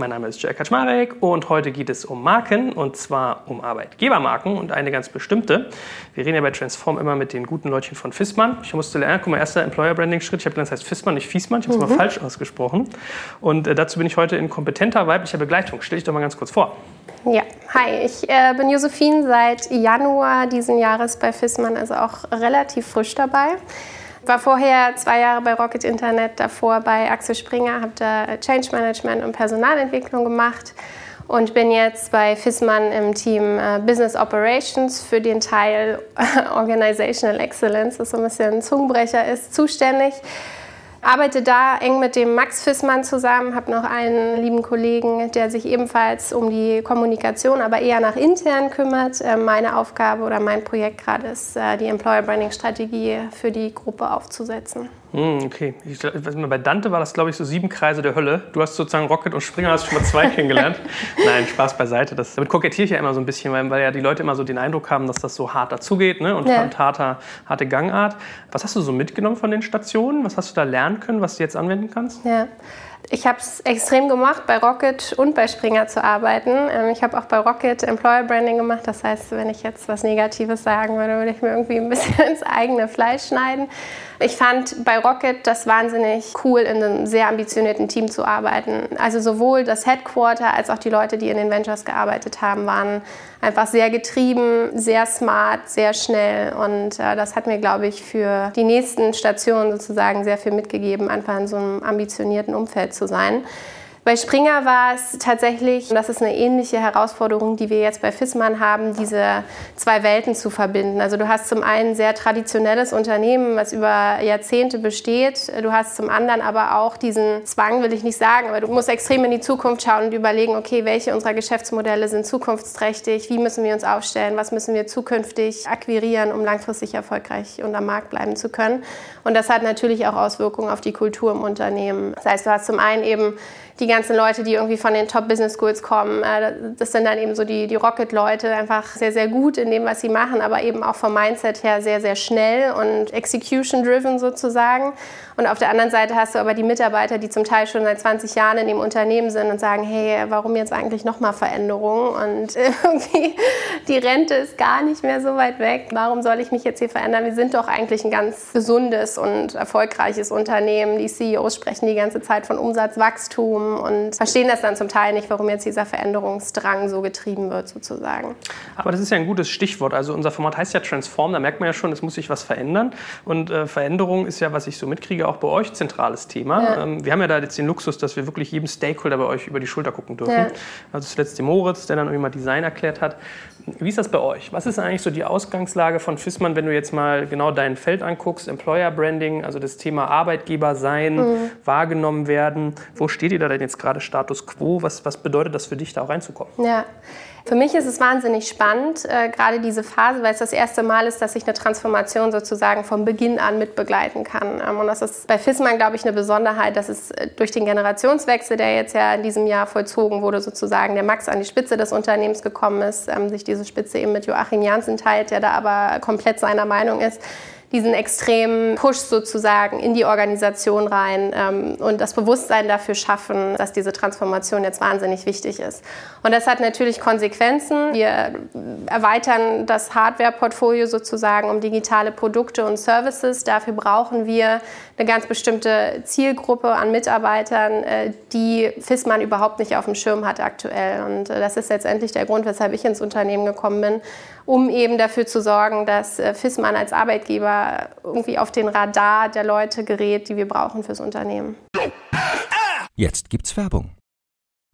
Mein Name ist Jack Kaczmarek und heute geht es um Marken und zwar um Arbeitgebermarken und eine ganz bestimmte. Wir reden ja bei Transform immer mit den guten Leutchen von Fissmann. Ich musste lernen, guck mal, erster Employer Branding Schritt. Ich habe gelernt, das heißt Fissmann, nicht Fiesmann. Ich habe es mhm. mal falsch ausgesprochen. Und äh, dazu bin ich heute in kompetenter weiblicher Begleitung. Stell dich doch mal ganz kurz vor. Ja, hi, ich äh, bin Josephine seit Januar diesen Jahres bei Fissmann, also auch relativ frisch dabei. War vorher zwei Jahre bei Rocket Internet, davor bei Axel Springer, habe da Change Management und Personalentwicklung gemacht und bin jetzt bei FISMAN im Team äh, Business Operations für den Teil Organizational Excellence, was so ein bisschen ein Zungenbrecher ist, zuständig arbeite da eng mit dem Max Fissmann zusammen, habe noch einen lieben Kollegen, der sich ebenfalls um die Kommunikation, aber eher nach intern kümmert. Äh, meine Aufgabe oder mein Projekt gerade ist, äh, die Employer Branding Strategie für die Gruppe aufzusetzen. Hm, okay. Ich, bei Dante war das, glaube ich, so sieben Kreise der Hölle. Du hast sozusagen Rocket und Springer hast schon mal zwei kennengelernt. Nein, Spaß beiseite. Das, damit kokettiere ich ja immer so ein bisschen, weil, weil, ja die Leute immer so den Eindruck haben, dass das so hart dazugeht ne? und, ja. harter, harte Gangart. Was hast du so mitgenommen von den Stationen? Was hast du da lernen können, was du jetzt anwenden kannst? Ja. Ich habe es extrem gemacht, bei Rocket und bei Springer zu arbeiten. Ähm, ich habe auch bei Rocket Employer Branding gemacht. Das heißt, wenn ich jetzt was Negatives sagen würde, würde ich mir irgendwie ein bisschen ins eigene Fleisch schneiden. Ich fand bei Rocket das wahnsinnig cool, in einem sehr ambitionierten Team zu arbeiten. Also sowohl das Headquarter als auch die Leute, die in den Ventures gearbeitet haben, waren einfach sehr getrieben, sehr smart, sehr schnell. Und äh, das hat mir, glaube ich, für die nächsten Stationen sozusagen sehr viel mitgegeben, einfach in so einem ambitionierten Umfeld zu sein. Bei Springer war es tatsächlich, und das ist eine ähnliche Herausforderung, die wir jetzt bei Fissmann haben, diese zwei Welten zu verbinden. Also du hast zum einen ein sehr traditionelles Unternehmen, was über Jahrzehnte besteht. Du hast zum anderen aber auch diesen Zwang, will ich nicht sagen, aber du musst extrem in die Zukunft schauen und überlegen, okay, welche unserer Geschäftsmodelle sind zukunftsträchtig, wie müssen wir uns aufstellen, was müssen wir zukünftig akquirieren, um langfristig erfolgreich und am Markt bleiben zu können. Und das hat natürlich auch Auswirkungen auf die Kultur im Unternehmen. Das heißt, du hast zum einen eben die ganzen Leute, die irgendwie von den Top Business Schools kommen. Äh, das sind dann eben so die, die Rocket-Leute, einfach sehr, sehr gut in dem, was sie machen, aber eben auch vom Mindset her sehr, sehr schnell und execution-driven sozusagen. Und auf der anderen Seite hast du aber die Mitarbeiter, die zum Teil schon seit 20 Jahren in dem Unternehmen sind und sagen, hey, warum jetzt eigentlich nochmal Veränderungen? Und irgendwie die Rente ist gar nicht mehr so weit weg. Warum soll ich mich jetzt hier verändern? Wir sind doch eigentlich ein ganz gesundes und erfolgreiches Unternehmen. Die CEOs sprechen die ganze Zeit von Umsatzwachstum und verstehen das dann zum Teil nicht, warum jetzt dieser Veränderungsdrang so getrieben wird sozusagen. Aber das ist ja ein gutes Stichwort. Also unser Format heißt ja Transform. Da merkt man ja schon, es muss sich was verändern. Und äh, Veränderung ist ja, was ich so mitkriege, auch bei euch zentrales Thema. Ja. Ähm, wir haben ja da jetzt den Luxus, dass wir wirklich jedem Stakeholder bei euch über die Schulter gucken dürfen. Ja. Also zuletzt dem Moritz, der dann irgendwie mal Design erklärt hat. Wie ist das bei euch? Was ist eigentlich so die Ausgangslage von FISMAN, wenn du jetzt mal genau dein Feld anguckst, Employer Branding, also das Thema Arbeitgeber sein, mhm. wahrgenommen werden? Wo steht ihr da denn jetzt gerade Status Quo? Was, was bedeutet das für dich, da auch reinzukommen? Ja. Für mich ist es wahnsinnig spannend, äh, gerade diese Phase, weil es das erste Mal ist, dass ich eine Transformation sozusagen vom Beginn an mitbegleiten kann. Ähm, und das ist bei FISMAN, glaube ich, eine Besonderheit, dass es äh, durch den Generationswechsel, der jetzt ja in diesem Jahr vollzogen wurde, sozusagen der Max an die Spitze des Unternehmens gekommen ist, ähm, sich diese Spitze eben mit Joachim Janssen teilt, der da aber komplett seiner Meinung ist diesen extremen Push sozusagen in die Organisation rein ähm, und das Bewusstsein dafür schaffen, dass diese Transformation jetzt wahnsinnig wichtig ist. Und das hat natürlich Konsequenzen. Wir erweitern das Hardware-Portfolio sozusagen um digitale Produkte und Services. Dafür brauchen wir eine ganz bestimmte Zielgruppe an Mitarbeitern, äh, die FISMAN überhaupt nicht auf dem Schirm hat aktuell. Und äh, das ist letztendlich der Grund, weshalb ich ins Unternehmen gekommen bin, um eben dafür zu sorgen, dass äh, FISMAN als Arbeitgeber irgendwie auf den Radar der Leute gerät, die wir brauchen fürs Unternehmen. Jetzt gibt's Werbung.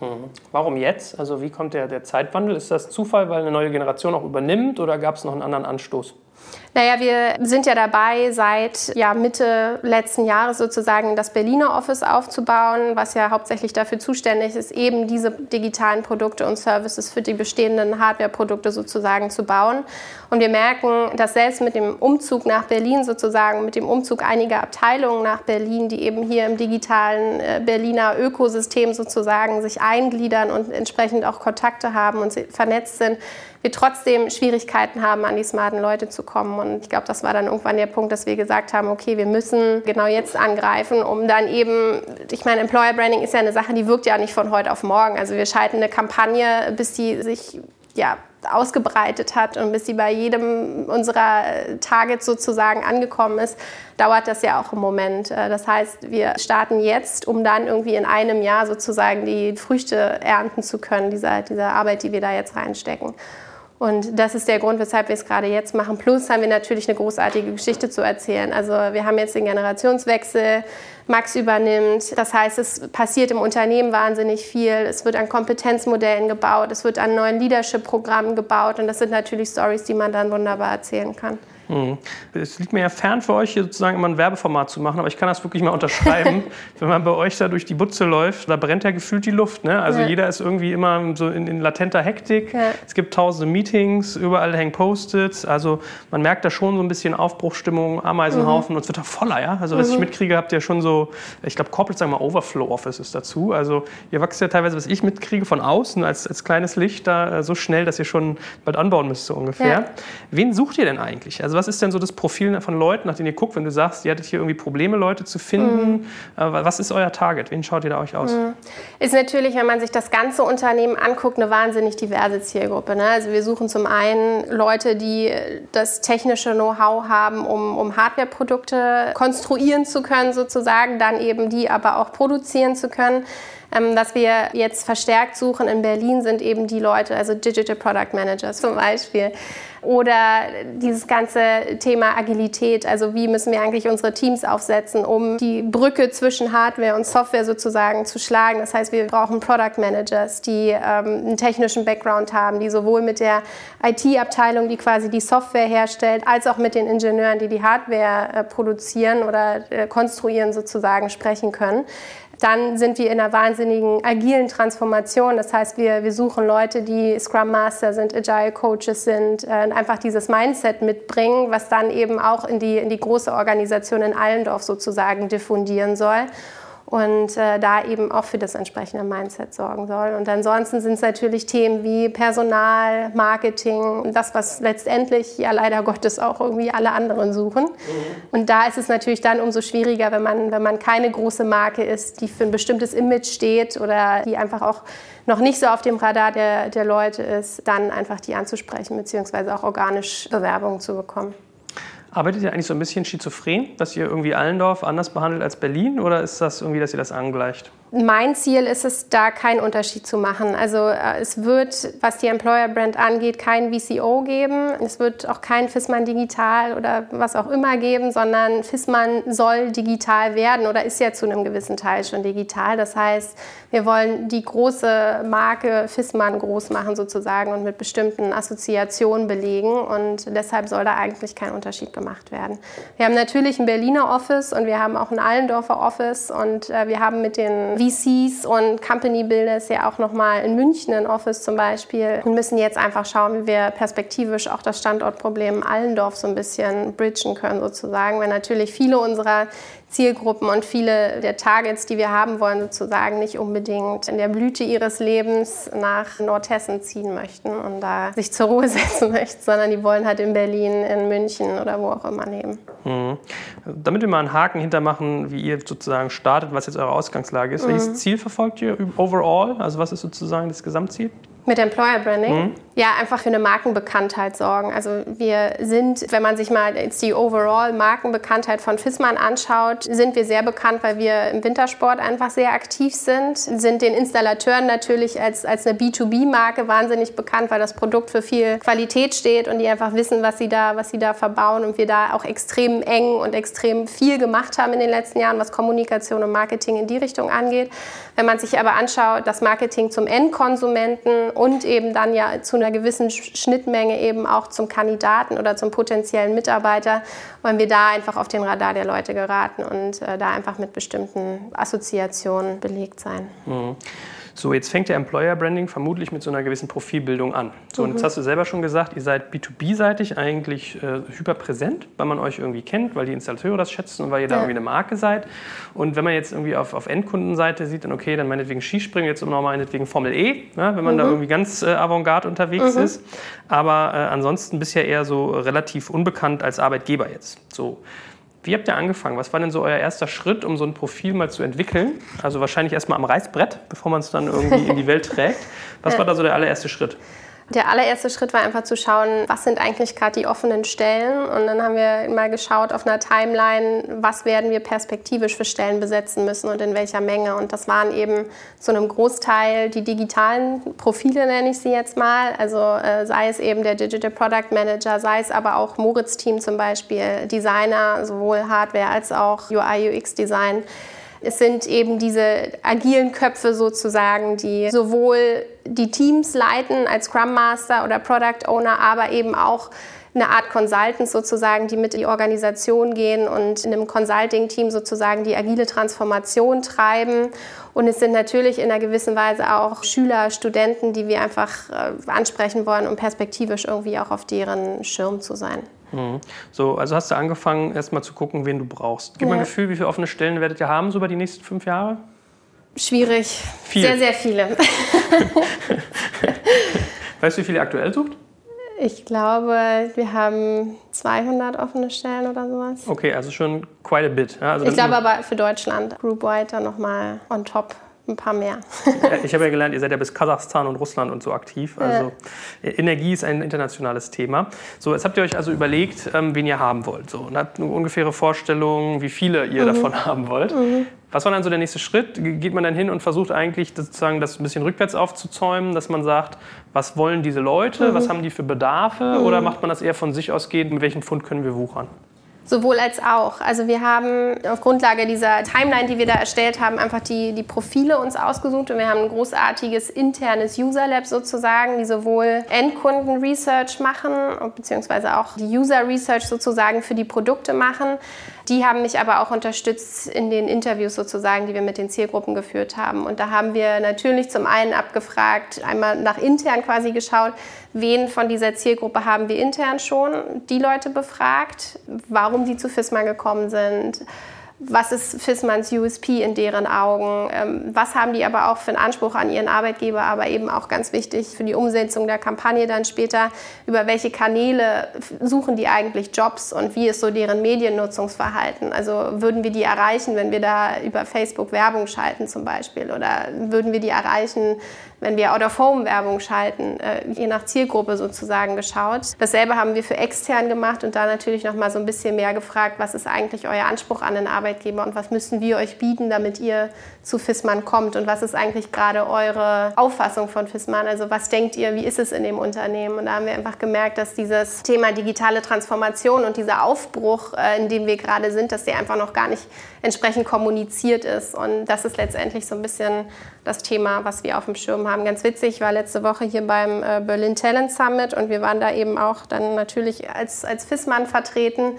Mhm. Warum jetzt? Also wie kommt der, der Zeitwandel? Ist das Zufall, weil eine neue Generation auch übernimmt oder gab es noch einen anderen Anstoß? Naja, wir sind ja dabei, seit ja, Mitte letzten Jahres sozusagen das Berliner Office aufzubauen, was ja hauptsächlich dafür zuständig ist, eben diese digitalen Produkte und Services für die bestehenden Hardware-Produkte sozusagen zu bauen. Und wir merken, dass selbst mit dem Umzug nach Berlin sozusagen, mit dem Umzug einiger Abteilungen nach Berlin, die eben hier im digitalen äh, Berliner Ökosystem sozusagen sich eingliedern und entsprechend auch Kontakte haben und vernetzt sind, wir trotzdem Schwierigkeiten haben, an die smarten Leute zu kommen. Und ich glaube, das war dann irgendwann der Punkt, dass wir gesagt haben, okay, wir müssen genau jetzt angreifen, um dann eben, ich meine, Employer Branding ist ja eine Sache, die wirkt ja nicht von heute auf morgen. Also wir schalten eine Kampagne, bis die sich ja, ausgebreitet hat und bis sie bei jedem unserer Targets sozusagen angekommen ist, dauert das ja auch im Moment. Äh, das heißt, wir starten jetzt, um dann irgendwie in einem Jahr sozusagen die Früchte ernten zu können, dieser, dieser Arbeit, die wir da jetzt reinstecken. Und das ist der Grund, weshalb wir es gerade jetzt machen. Plus haben wir natürlich eine großartige Geschichte zu erzählen. Also wir haben jetzt den Generationswechsel. Max übernimmt. Das heißt, es passiert im Unternehmen wahnsinnig viel. Es wird an Kompetenzmodellen gebaut. Es wird an neuen Leadership-Programmen gebaut. Und das sind natürlich Stories, die man dann wunderbar erzählen kann. Mhm. Es liegt mir ja fern für euch, hier sozusagen immer ein Werbeformat zu machen, aber ich kann das wirklich mal unterschreiben. Wenn man bei euch da durch die Butze läuft, da brennt ja gefühlt die Luft. Ne? Also ja. jeder ist irgendwie immer so in, in latenter Hektik. Ja. Es gibt tausende Meetings, überall hängen Post-its. Also man merkt da schon so ein bisschen Aufbruchstimmung, Ameisenhaufen mhm. und es wird da voller. Ja? Also was mhm. ich mitkriege, habt ihr schon so, ich glaube, Corporate sagen wir Overflow Offices dazu. Also ihr wächst ja teilweise, was ich mitkriege, von außen als, als kleines Licht da äh, so schnell, dass ihr schon bald anbauen müsst, so ungefähr. Ja. Wen sucht ihr denn eigentlich? Also was ist denn so das Profil von Leuten, nach denen ihr guckt, wenn du sagst, ihr hattet hier irgendwie Probleme, Leute zu finden? Mhm. Was ist euer Target? Wen schaut ihr da euch aus? Mhm. Ist natürlich, wenn man sich das ganze Unternehmen anguckt, eine wahnsinnig diverse Zielgruppe. Ne? Also wir suchen zum einen Leute, die das technische Know-how haben, um, um Hardware-Produkte konstruieren zu können sozusagen, dann eben die aber auch produzieren zu können. Ähm, was wir jetzt verstärkt suchen in Berlin sind eben die Leute, also Digital Product Managers zum Beispiel. Oder dieses ganze Thema Agilität, also wie müssen wir eigentlich unsere Teams aufsetzen, um die Brücke zwischen Hardware und Software sozusagen zu schlagen. Das heißt, wir brauchen Product Managers, die ähm, einen technischen Background haben, die sowohl mit der IT-Abteilung, die quasi die Software herstellt, als auch mit den Ingenieuren, die die Hardware äh, produzieren oder äh, konstruieren sozusagen sprechen können dann sind wir in einer wahnsinnigen agilen Transformation. Das heißt, wir, wir suchen Leute, die Scrum Master sind, Agile Coaches sind, äh, einfach dieses Mindset mitbringen, was dann eben auch in die, in die große Organisation in Allendorf sozusagen diffundieren soll und äh, da eben auch für das entsprechende Mindset sorgen soll. Und ansonsten sind es natürlich Themen wie Personal, Marketing, das, was letztendlich ja leider Gottes auch irgendwie alle anderen suchen. Mhm. Und da ist es natürlich dann umso schwieriger, wenn man, wenn man keine große Marke ist, die für ein bestimmtes Image steht oder die einfach auch noch nicht so auf dem Radar der, der Leute ist, dann einfach die anzusprechen, beziehungsweise auch organisch Bewerbungen zu bekommen. Arbeitet ihr eigentlich so ein bisschen schizophren, dass ihr irgendwie Allendorf anders behandelt als Berlin oder ist das irgendwie, dass ihr das angleicht? Mein Ziel ist es, da keinen Unterschied zu machen. Also äh, es wird, was die Employer Brand angeht, kein VCO geben. Es wird auch kein Fissmann Digital oder was auch immer geben, sondern Fissmann soll digital werden oder ist ja zu einem gewissen Teil schon digital. Das heißt, wir wollen die große Marke Fissmann groß machen sozusagen und mit bestimmten Assoziationen belegen. Und deshalb soll da eigentlich kein Unterschied gemacht werden. Wir haben natürlich ein Berliner Office und wir haben auch ein Allendorfer Office und äh, wir haben mit den VCs und Company Builders ja auch nochmal in München ein Office zum Beispiel und müssen jetzt einfach schauen, wie wir perspektivisch auch das Standortproblem Allendorf so ein bisschen bridgen können sozusagen, weil natürlich viele unserer Zielgruppen und viele der Targets, die wir haben wollen, sozusagen nicht unbedingt in der Blüte ihres Lebens nach Nordhessen ziehen möchten und da sich zur Ruhe setzen möchten, sondern die wollen halt in Berlin, in München oder wo auch immer leben. Mhm. Damit wir mal einen Haken hintermachen, wie ihr sozusagen startet, was jetzt eure Ausgangslage ist. Welches Ziel verfolgt ihr overall? Also was ist sozusagen das Gesamtziel? Mit Employer Branding? Mhm. Ja, einfach für eine Markenbekanntheit sorgen. Also wir sind, wenn man sich mal jetzt die overall Markenbekanntheit von Fissmann anschaut, sind wir sehr bekannt, weil wir im Wintersport einfach sehr aktiv sind. Sind den Installateuren natürlich als, als eine B2B-Marke wahnsinnig bekannt, weil das Produkt für viel Qualität steht und die einfach wissen, was sie da, was sie da verbauen und wir da auch extrem eng und extrem viel gemacht haben in den letzten Jahren, was Kommunikation und Marketing in die Richtung angeht. Wenn man sich aber anschaut, das Marketing zum Endkonsumenten und eben dann ja zu einer gewissen Schnittmenge eben auch zum Kandidaten oder zum potenziellen Mitarbeiter, wollen wir da einfach auf den Radar der Leute geraten und äh, da einfach mit bestimmten Assoziationen belegt sein. Mhm. So, jetzt fängt der Employer Branding vermutlich mit so einer gewissen Profilbildung an. So, und jetzt mhm. hast du selber schon gesagt, ihr seid B2B-seitig eigentlich äh, hyperpräsent, weil man euch irgendwie kennt, weil die Installateure das schätzen und weil ihr da irgendwie eine Marke seid. Und wenn man jetzt irgendwie auf, auf Endkundenseite sieht, dann okay, dann meinetwegen Skispringen, jetzt noch meinetwegen Formel E, ja, wenn man mhm. da irgendwie ganz äh, avantgarde unterwegs mhm. ist. Aber äh, ansonsten bisher eher so relativ unbekannt als Arbeitgeber jetzt. So. Wie habt ihr angefangen? Was war denn so euer erster Schritt, um so ein Profil mal zu entwickeln? Also wahrscheinlich erstmal am Reißbrett, bevor man es dann irgendwie in die Welt trägt. Was war da so der allererste Schritt? Der allererste Schritt war einfach zu schauen, was sind eigentlich gerade die offenen Stellen. Und dann haben wir mal geschaut auf einer Timeline, was werden wir perspektivisch für Stellen besetzen müssen und in welcher Menge. Und das waren eben zu einem Großteil die digitalen Profile, nenne ich sie jetzt mal. Also äh, sei es eben der Digital Product Manager, sei es aber auch Moritz-Team zum Beispiel, Designer, sowohl Hardware als auch UI, UX Design. Es sind eben diese agilen Köpfe sozusagen, die sowohl die Teams leiten als Scrum Master oder Product Owner, aber eben auch eine Art Consultants sozusagen, die mit in die Organisation gehen und in einem Consulting-Team sozusagen die agile Transformation treiben. Und es sind natürlich in einer gewissen Weise auch Schüler, Studenten, die wir einfach äh, ansprechen wollen, um perspektivisch irgendwie auch auf deren Schirm zu sein. Mhm. So, also hast du angefangen, erstmal zu gucken, wen du brauchst. Gib ja. mal ein Gefühl, wie viele offene Stellen werdet ihr haben so über die nächsten fünf Jahre? Schwierig. Viel. Sehr, sehr viele. weißt du, wie viele ihr aktuell sucht? Ich glaube, wir haben 200 offene Stellen oder sowas. Okay, also schon quite a bit. Ja, also ich glaube aber für Deutschland, Group-wide dann nochmal on top ein paar mehr. ich habe ja gelernt, ihr seid ja bis Kasachstan und Russland und so aktiv. Also ja. Energie ist ein internationales Thema. So, jetzt habt ihr euch also überlegt, ähm, wen ihr haben wollt. So, und habt eine ungefähre Vorstellung, wie viele ihr mhm. davon haben wollt. Mhm. Was war dann so der nächste Schritt? Geht man dann hin und versucht eigentlich sozusagen das ein bisschen rückwärts aufzuzäumen, dass man sagt, was wollen diese Leute, mhm. was haben die für Bedarfe? Mhm. Oder macht man das eher von sich ausgehend, mit welchem Pfund können wir wuchern? Sowohl als auch. Also wir haben auf Grundlage dieser Timeline, die wir da erstellt haben, einfach die, die Profile uns ausgesucht und wir haben ein großartiges internes User Lab sozusagen, die sowohl Endkunden-Research machen, beziehungsweise auch die User-Research sozusagen für die Produkte machen, die haben mich aber auch unterstützt in den Interviews sozusagen, die wir mit den Zielgruppen geführt haben. Und da haben wir natürlich zum einen abgefragt, einmal nach intern quasi geschaut, wen von dieser Zielgruppe haben wir intern schon die Leute befragt, warum sie zu FISMA gekommen sind was ist Fissmanns USP in deren Augen, ähm, was haben die aber auch für einen Anspruch an ihren Arbeitgeber, aber eben auch ganz wichtig für die Umsetzung der Kampagne dann später, über welche Kanäle suchen die eigentlich Jobs und wie ist so deren Mediennutzungsverhalten. Also würden wir die erreichen, wenn wir da über Facebook Werbung schalten zum Beispiel? Oder würden wir die erreichen, wenn wir Out-of-Home-Werbung schalten, äh, je nach Zielgruppe sozusagen geschaut. Dasselbe haben wir für extern gemacht und da natürlich noch mal so ein bisschen mehr gefragt, was ist eigentlich euer Anspruch an den Arbeitgeber und was müssen wir euch bieten, damit ihr zu FISMAN kommt und was ist eigentlich gerade eure Auffassung von FISMAN? Also was denkt ihr, wie ist es in dem Unternehmen? Und da haben wir einfach gemerkt, dass dieses Thema digitale Transformation und dieser Aufbruch, äh, in dem wir gerade sind, dass der einfach noch gar nicht entsprechend kommuniziert ist. Und das ist letztendlich so ein bisschen das Thema, was wir auf dem Schirm haben. Ganz witzig, ich war letzte Woche hier beim äh, Berlin Talent Summit und wir waren da eben auch dann natürlich als, als FISMAN vertreten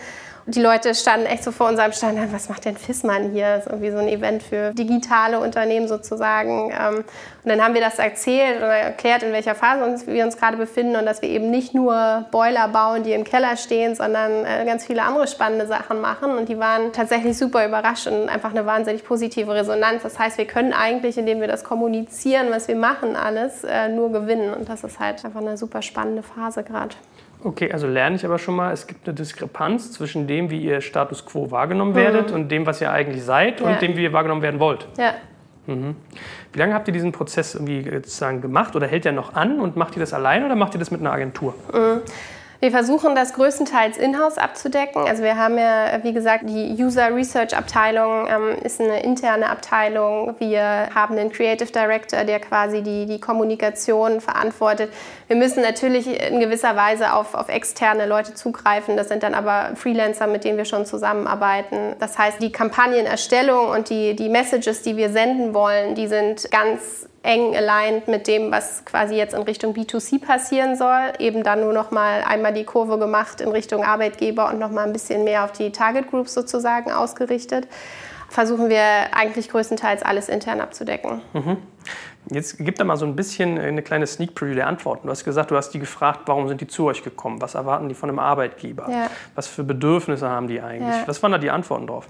die Leute standen echt so vor unserem Stand, was macht denn FISMAN hier? Das ist irgendwie so ein Event für digitale Unternehmen sozusagen. Ähm, und dann haben wir das erzählt oder erklärt, in welcher Phase wir uns gerade befinden und dass wir eben nicht nur Boiler bauen, die im Keller stehen, sondern äh, ganz viele andere spannende Sachen machen. Und die waren tatsächlich super überrascht und einfach eine wahnsinnig positive Resonanz. Das heißt, wir können eigentlich, indem wir das kommunizieren, was wir machen, alles äh, nur gewinnen. Und das ist halt einfach eine super spannende Phase gerade. Okay, also lerne ich aber schon mal, es gibt eine Diskrepanz zwischen dem, wie ihr Status quo wahrgenommen werdet mhm. und dem, was ihr eigentlich seid ja. und dem, wie ihr wahrgenommen werden wollt. Ja. Mhm. Wie lange habt ihr diesen Prozess irgendwie sozusagen gemacht oder hält der noch an und macht ihr das allein oder macht ihr das mit einer Agentur? Mhm. Wir versuchen das größtenteils in-house abzudecken. Also wir haben ja, wie gesagt, die User Research Abteilung ähm, ist eine interne Abteilung. Wir haben einen Creative Director, der quasi die, die Kommunikation verantwortet. Wir müssen natürlich in gewisser Weise auf, auf externe Leute zugreifen. Das sind dann aber Freelancer, mit denen wir schon zusammenarbeiten. Das heißt, die Kampagnenerstellung und die, die Messages, die wir senden wollen, die sind ganz eng aligned mit dem, was quasi jetzt in Richtung B2C passieren soll. Eben dann nur noch mal einmal die Kurve gemacht in Richtung Arbeitgeber und noch mal ein bisschen mehr auf die Target Groups sozusagen ausgerichtet. Versuchen wir eigentlich größtenteils alles intern abzudecken. Mhm. Jetzt gib da mal so ein bisschen eine kleine Sneak Preview der Antworten. Du hast gesagt, du hast die gefragt, warum sind die zu euch gekommen? Was erwarten die von einem Arbeitgeber? Ja. Was für Bedürfnisse haben die eigentlich? Ja. Was waren da die Antworten drauf?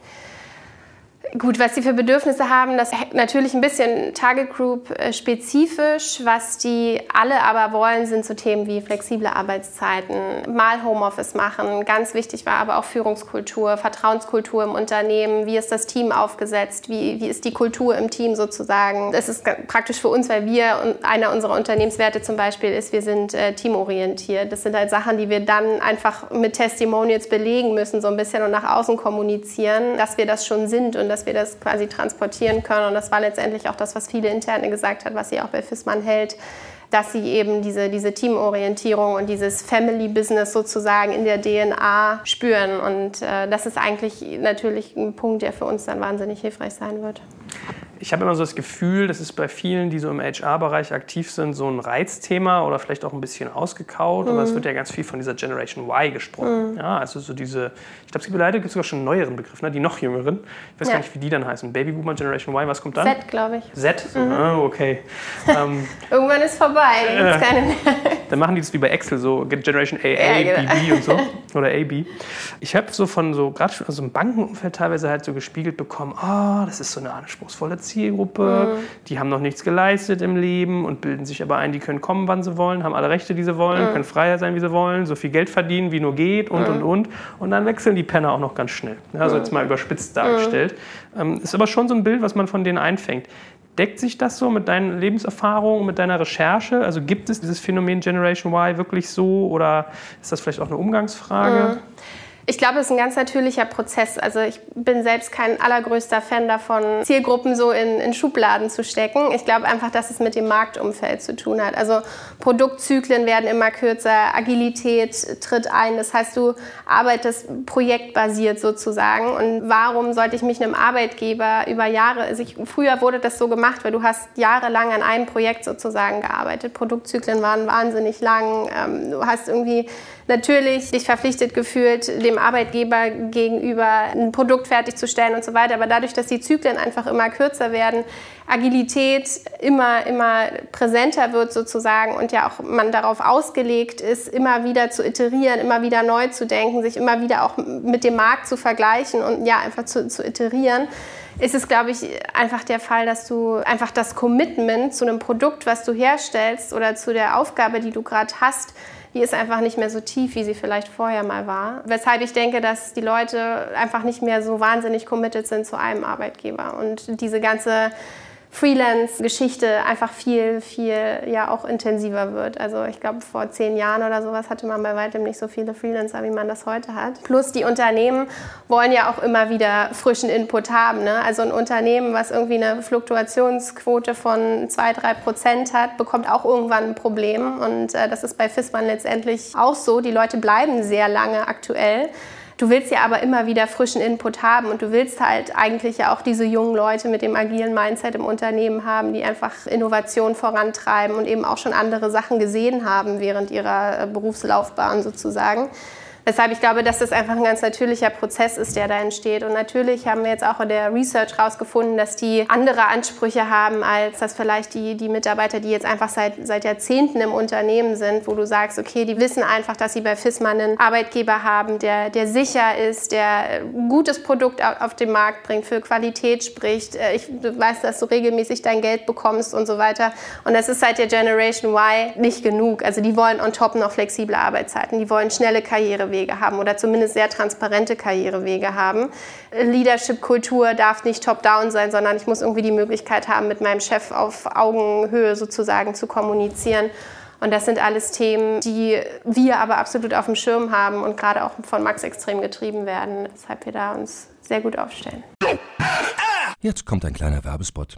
Gut, was sie für Bedürfnisse haben, das natürlich ein bisschen Target Group äh, spezifisch. Was die alle aber wollen, sind so Themen wie flexible Arbeitszeiten, mal Homeoffice machen. Ganz wichtig war aber auch Führungskultur, Vertrauenskultur im Unternehmen. Wie ist das Team aufgesetzt? Wie, wie ist die Kultur im Team sozusagen? Das ist praktisch für uns, weil wir, einer unserer Unternehmenswerte zum Beispiel ist, wir sind äh, teamorientiert. Das sind halt Sachen, die wir dann einfach mit Testimonials belegen müssen, so ein bisschen und nach außen kommunizieren, dass wir das schon sind und dass dass wir das quasi transportieren können. Und das war letztendlich auch das, was viele Interne gesagt hat, was sie auch bei FISMAN hält, dass sie eben diese, diese Teamorientierung und dieses Family-Business sozusagen in der DNA spüren. Und äh, das ist eigentlich natürlich ein Punkt, der für uns dann wahnsinnig hilfreich sein wird ich habe immer so das Gefühl, das ist bei vielen, die so im HR-Bereich aktiv sind, so ein Reizthema oder vielleicht auch ein bisschen ausgekaut. Mhm. Aber es wird ja ganz viel von dieser Generation Y gesprochen. Mhm. Ja, also so diese, ich glaube, es gibt leider gibt sogar schon einen neueren Begriff, ne? die noch jüngeren. Ich weiß ja. gar nicht, wie die dann heißen. Babyboomer, Generation Y, was kommt dann? Z, glaube ich. Z, mhm. oh, okay. ähm, Irgendwann ist vorbei, mehr. Dann machen die das wie bei Excel, so Generation AA, ja, genau. BB und so. Oder AB. Ich habe so von so, gerade also im Bankenumfeld teilweise halt so gespiegelt bekommen, oh, das ist so eine anspruchsvolle Ziel. Zielgruppe, mhm. die haben noch nichts geleistet im Leben und bilden sich aber ein, die können kommen, wann sie wollen, haben alle Rechte, die sie wollen, mhm. können freier sein, wie sie wollen, so viel Geld verdienen, wie nur geht und, mhm. und, und. Und dann wechseln die Penner auch noch ganz schnell. Also jetzt mal überspitzt dargestellt. Ähm, ist aber schon so ein Bild, was man von denen einfängt. Deckt sich das so mit deinen Lebenserfahrungen, mit deiner Recherche? Also gibt es dieses Phänomen Generation Y wirklich so oder ist das vielleicht auch eine Umgangsfrage? Ich glaube, es ist ein ganz natürlicher Prozess. Also ich bin selbst kein allergrößter Fan davon, Zielgruppen so in, in Schubladen zu stecken. Ich glaube einfach, dass es mit dem Marktumfeld zu tun hat. Also Produktzyklen werden immer kürzer, Agilität tritt ein. Das heißt, du arbeitest projektbasiert sozusagen. Und warum sollte ich mich einem Arbeitgeber über Jahre, also ich, früher wurde das so gemacht, weil du hast jahrelang an einem Projekt sozusagen gearbeitet. Produktzyklen waren wahnsinnig lang. Ähm, du hast irgendwie natürlich dich verpflichtet gefühlt, dem Arbeitgeber gegenüber ein Produkt fertigzustellen und so weiter. Aber dadurch, dass die Zyklen einfach immer kürzer werden, Agilität immer, immer präsenter wird sozusagen und ja auch man darauf ausgelegt ist, immer wieder zu iterieren, immer wieder neu zu denken, sich immer wieder auch mit dem Markt zu vergleichen und ja, einfach zu, zu iterieren, ist es, glaube ich, einfach der Fall, dass du einfach das Commitment zu einem Produkt, was du herstellst oder zu der Aufgabe, die du gerade hast, die ist einfach nicht mehr so tief, wie sie vielleicht vorher mal war. Weshalb ich denke, dass die Leute einfach nicht mehr so wahnsinnig committed sind zu einem Arbeitgeber. Und diese ganze Freelance-Geschichte einfach viel, viel ja auch intensiver wird. Also ich glaube, vor zehn Jahren oder sowas hatte man bei weitem nicht so viele Freelancer, wie man das heute hat. Plus die Unternehmen wollen ja auch immer wieder frischen Input haben. Ne? Also ein Unternehmen, was irgendwie eine Fluktuationsquote von zwei, drei Prozent hat, bekommt auch irgendwann ein Problem. Und äh, das ist bei FISMAN letztendlich auch so. Die Leute bleiben sehr lange aktuell. Du willst ja aber immer wieder frischen Input haben und du willst halt eigentlich ja auch diese jungen Leute mit dem agilen Mindset im Unternehmen haben, die einfach Innovation vorantreiben und eben auch schon andere Sachen gesehen haben während ihrer äh, Berufslaufbahn sozusagen. Weshalb ich glaube, dass das einfach ein ganz natürlicher Prozess ist, der da entsteht. Und natürlich haben wir jetzt auch in der Research herausgefunden, dass die andere Ansprüche haben, als dass vielleicht die, die Mitarbeiter, die jetzt einfach seit, seit Jahrzehnten im Unternehmen sind, wo du sagst, okay, die wissen einfach, dass sie bei FISMA einen Arbeitgeber haben, der, der sicher ist, der ein gutes Produkt auf den Markt bringt, für Qualität spricht. Äh, ich, du weißt, dass du regelmäßig dein Geld bekommst und so weiter. Und das ist seit der Generation Y nicht genug. Also die wollen on top noch flexible Arbeitszeiten, die wollen schnelle Karriere Karrierewege haben oder zumindest sehr transparente Karrierewege haben. Leadership-Kultur darf nicht top-down sein, sondern ich muss irgendwie die Möglichkeit haben, mit meinem Chef auf Augenhöhe sozusagen zu kommunizieren. Und das sind alles Themen, die wir aber absolut auf dem Schirm haben und gerade auch von Max extrem getrieben werden, weshalb wir da uns sehr gut aufstellen. Jetzt kommt ein kleiner Werbespot.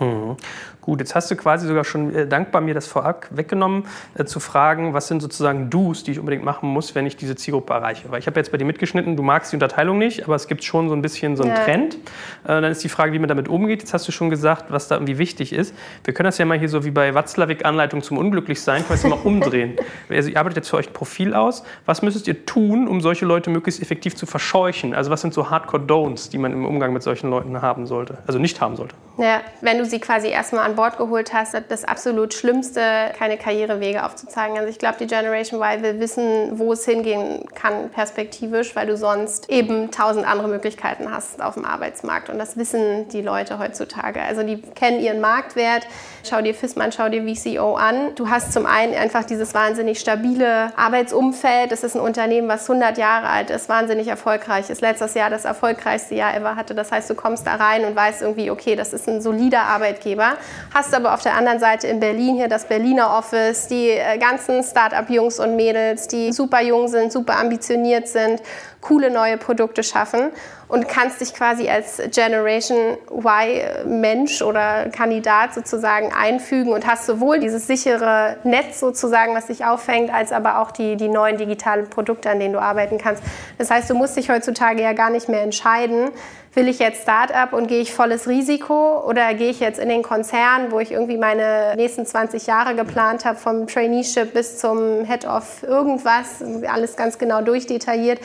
Hm. Gut, jetzt hast du quasi sogar schon äh, dankbar mir das vorab weggenommen, äh, zu fragen, was sind sozusagen Do's, die ich unbedingt machen muss, wenn ich diese Zielgruppe erreiche. Weil ich habe jetzt bei dir mitgeschnitten, du magst die Unterteilung nicht, aber es gibt schon so ein bisschen so einen ja. Trend. Äh, dann ist die Frage, wie man damit umgeht. Jetzt hast du schon gesagt, was da irgendwie wichtig ist. Wir können das ja mal hier so wie bei Watzlawick Anleitung zum Unglücklichsein, quasi mal umdrehen. Also ihr arbeitet jetzt für euch ein Profil aus. Was müsstet ihr tun, um solche Leute möglichst effektiv zu verscheuchen? Also was sind so Hardcore-Don'ts, die man im Umgang mit solchen Leuten haben sollte? Also nicht haben sollte? Ja, wenn du sie quasi erstmal an Bord geholt hast, das absolut Schlimmste, keine Karrierewege aufzuzeigen. Also ich glaube, die Generation Y will wissen, wo es hingehen kann perspektivisch, weil du sonst eben tausend andere Möglichkeiten hast auf dem Arbeitsmarkt. Und das wissen die Leute heutzutage. Also die kennen ihren Marktwert. Schau dir FISMAN, schau dir VCO an. Du hast zum einen einfach dieses wahnsinnig stabile Arbeitsumfeld. Das ist ein Unternehmen, was 100 Jahre alt ist, wahnsinnig erfolgreich ist. Letztes Jahr das erfolgreichste Jahr ever hatte. Das heißt, du kommst da rein und weißt irgendwie, okay, das ist ein solider Arbeitgeber. Hast aber auf der anderen Seite in Berlin hier das Berliner Office, die äh, ganzen Start-up-Jungs und Mädels, die super jung sind, super ambitioniert sind, coole neue Produkte schaffen und kannst dich quasi als Generation Y-Mensch oder Kandidat sozusagen einfügen und hast sowohl dieses sichere Netz sozusagen, was dich auffängt, als aber auch die, die neuen digitalen Produkte, an denen du arbeiten kannst. Das heißt, du musst dich heutzutage ja gar nicht mehr entscheiden, will ich jetzt Start-up und gehe ich volles Risiko oder gehe ich jetzt in den Konzern, wo ich irgendwie meine nächsten 20 Jahre geplant habe, vom Traineeship bis zum Head of irgendwas, alles ganz genau durchdetailliert.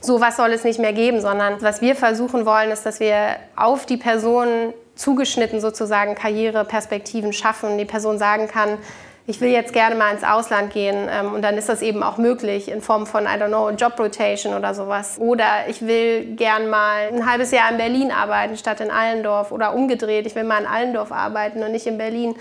So was soll es nicht mehr geben, sondern was wir versuchen wollen, ist, dass wir auf die Person zugeschnitten sozusagen Karriereperspektiven schaffen, die Person sagen kann, ich will jetzt gerne mal ins Ausland gehen ähm, und dann ist das eben auch möglich in Form von, I don't know, Job Rotation oder sowas. Oder ich will gern mal ein halbes Jahr in Berlin arbeiten statt in Allendorf oder umgedreht, ich will mal in Allendorf arbeiten und nicht in Berlin.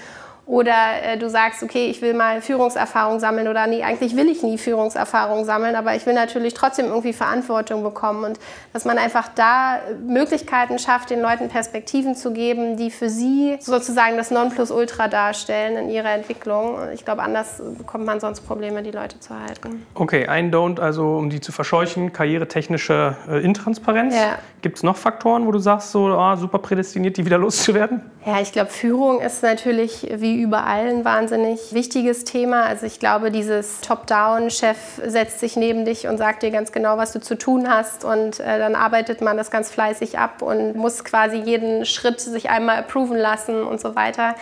Oder äh, du sagst, okay, ich will mal Führungserfahrung sammeln oder nee, eigentlich will ich nie Führungserfahrung sammeln, aber ich will natürlich trotzdem irgendwie Verantwortung bekommen und dass man einfach da Möglichkeiten schafft, den Leuten Perspektiven zu geben, die für sie sozusagen das Nonplusultra darstellen in ihrer Entwicklung. Ich glaube, anders bekommt man sonst Probleme, die Leute zu halten. Okay, ein Don't, also um die zu verscheuchen, karrieretechnische äh, Intransparenz. Ja. Gibt es noch Faktoren, wo du sagst, so oh, super prädestiniert, die wieder loszuwerden? Ja, ich glaube, Führung ist natürlich wie überall ein wahnsinnig wichtiges Thema. Also ich glaube, dieses Top-Down-Chef setzt sich neben dich und sagt dir ganz genau, was du zu tun hast. Und äh, dann arbeitet man das ganz fleißig ab und muss quasi jeden Schritt sich einmal approven lassen und so weiter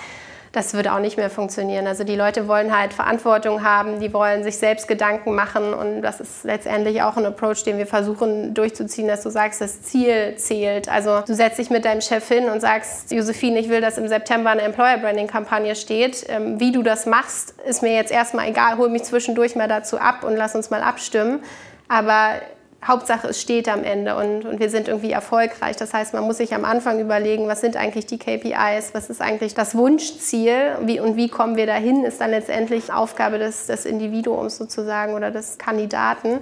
das würde auch nicht mehr funktionieren. Also die Leute wollen halt Verantwortung haben, die wollen sich selbst Gedanken machen und das ist letztendlich auch ein Approach, den wir versuchen durchzuziehen, dass du sagst, das Ziel zählt. Also du setzt dich mit deinem Chef hin und sagst, Josephine, ich will, dass im September eine Employer Branding Kampagne steht. Ähm, wie du das machst, ist mir jetzt erstmal egal. Hol mich zwischendurch mal dazu ab und lass uns mal abstimmen. Aber Hauptsache, es steht am Ende und, und wir sind irgendwie erfolgreich. Das heißt, man muss sich am Anfang überlegen, was sind eigentlich die KPIs, was ist eigentlich das Wunschziel wie, und wie kommen wir dahin, ist dann letztendlich Aufgabe des, des Individuums sozusagen oder des Kandidaten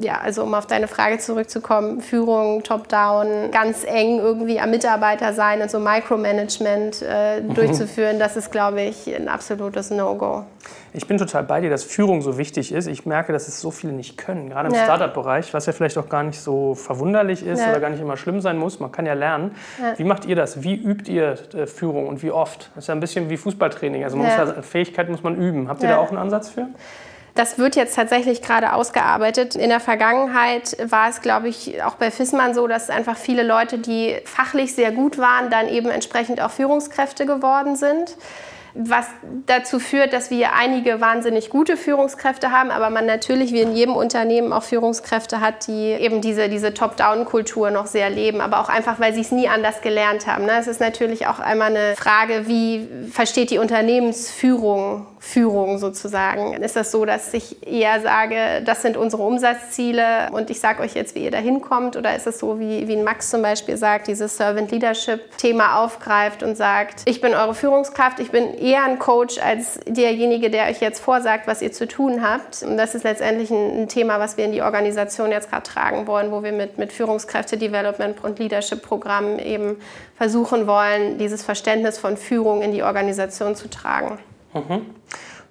ja, also um auf deine Frage zurückzukommen, Führung top-down, ganz eng irgendwie am Mitarbeiter sein und so Micromanagement äh, mhm. durchzuführen, das ist, glaube ich, ein absolutes No-Go. Ich bin total bei dir, dass Führung so wichtig ist. Ich merke, dass es so viele nicht können, gerade im ja. Startup-Bereich, was ja vielleicht auch gar nicht so verwunderlich ist ja. oder gar nicht immer schlimm sein muss. Man kann ja lernen. Ja. Wie macht ihr das? Wie übt ihr äh, Führung und wie oft? Das ist ja ein bisschen wie Fußballtraining. Also man muss ja, Fähigkeit muss man üben. Habt ihr da auch einen Ansatz für? Das wird jetzt tatsächlich gerade ausgearbeitet. In der Vergangenheit war es, glaube ich, auch bei Fissmann so, dass einfach viele Leute, die fachlich sehr gut waren, dann eben entsprechend auch Führungskräfte geworden sind was dazu führt, dass wir einige wahnsinnig gute Führungskräfte haben, aber man natürlich wie in jedem Unternehmen auch Führungskräfte hat, die eben diese, diese Top-Down-Kultur noch sehr leben, aber auch einfach, weil sie es nie anders gelernt haben. Ne? Es ist natürlich auch einmal eine Frage, wie versteht die Unternehmensführung Führung sozusagen? Ist das so, dass ich eher sage, das sind unsere Umsatzziele und ich sage euch jetzt, wie ihr da hinkommt? Oder ist es so, wie, wie Max zum Beispiel sagt, dieses Servant Leadership-Thema aufgreift und sagt, ich bin eure Führungskraft, ich bin eher ein Coach als derjenige, der euch jetzt vorsagt, was ihr zu tun habt. Und das ist letztendlich ein, ein Thema, was wir in die Organisation jetzt gerade tragen wollen, wo wir mit, mit Führungskräfte-Development und Leadership-Programmen eben versuchen wollen, dieses Verständnis von Führung in die Organisation zu tragen. Mhm.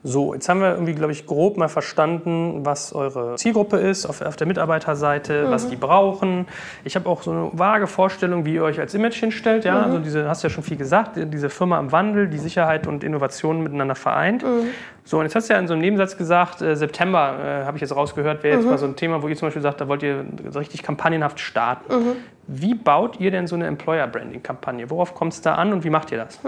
So, jetzt haben wir irgendwie, glaube ich, grob mal verstanden, was eure Zielgruppe ist auf, auf der Mitarbeiterseite, mhm. was die brauchen. Ich habe auch so eine vage Vorstellung, wie ihr euch als Image hinstellt. Ja? Mhm. Also diese, hast du ja schon viel gesagt, diese Firma im Wandel, die Sicherheit und Innovation miteinander vereint. Mhm. So, und jetzt hast du ja in so einem Nebensatz gesagt, äh, September, äh, habe ich jetzt rausgehört, wäre jetzt mhm. mal so ein Thema, wo ihr zum Beispiel sagt, da wollt ihr richtig kampagnenhaft starten. Mhm. Wie baut ihr denn so eine Employer-Branding-Kampagne? Worauf kommt es da an und wie macht ihr das?